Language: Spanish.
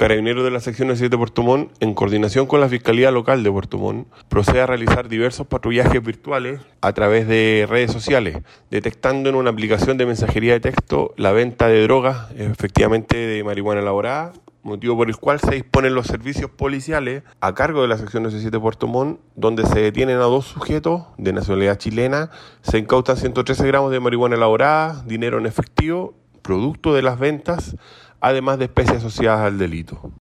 Carabineros de la sección 7 de Puerto Montt, en coordinación con la Fiscalía Local de Puerto Montt, procede a realizar diversos patrullajes virtuales a través de redes sociales, detectando en una aplicación de mensajería de texto la venta de drogas, efectivamente de marihuana elaborada, motivo por el cual se disponen los servicios policiales a cargo de la sección 7 de Puerto Montt, donde se detienen a dos sujetos de nacionalidad chilena, se incautan 113 gramos de marihuana elaborada, dinero en efectivo, producto de las ventas, además de especies asociadas al delito.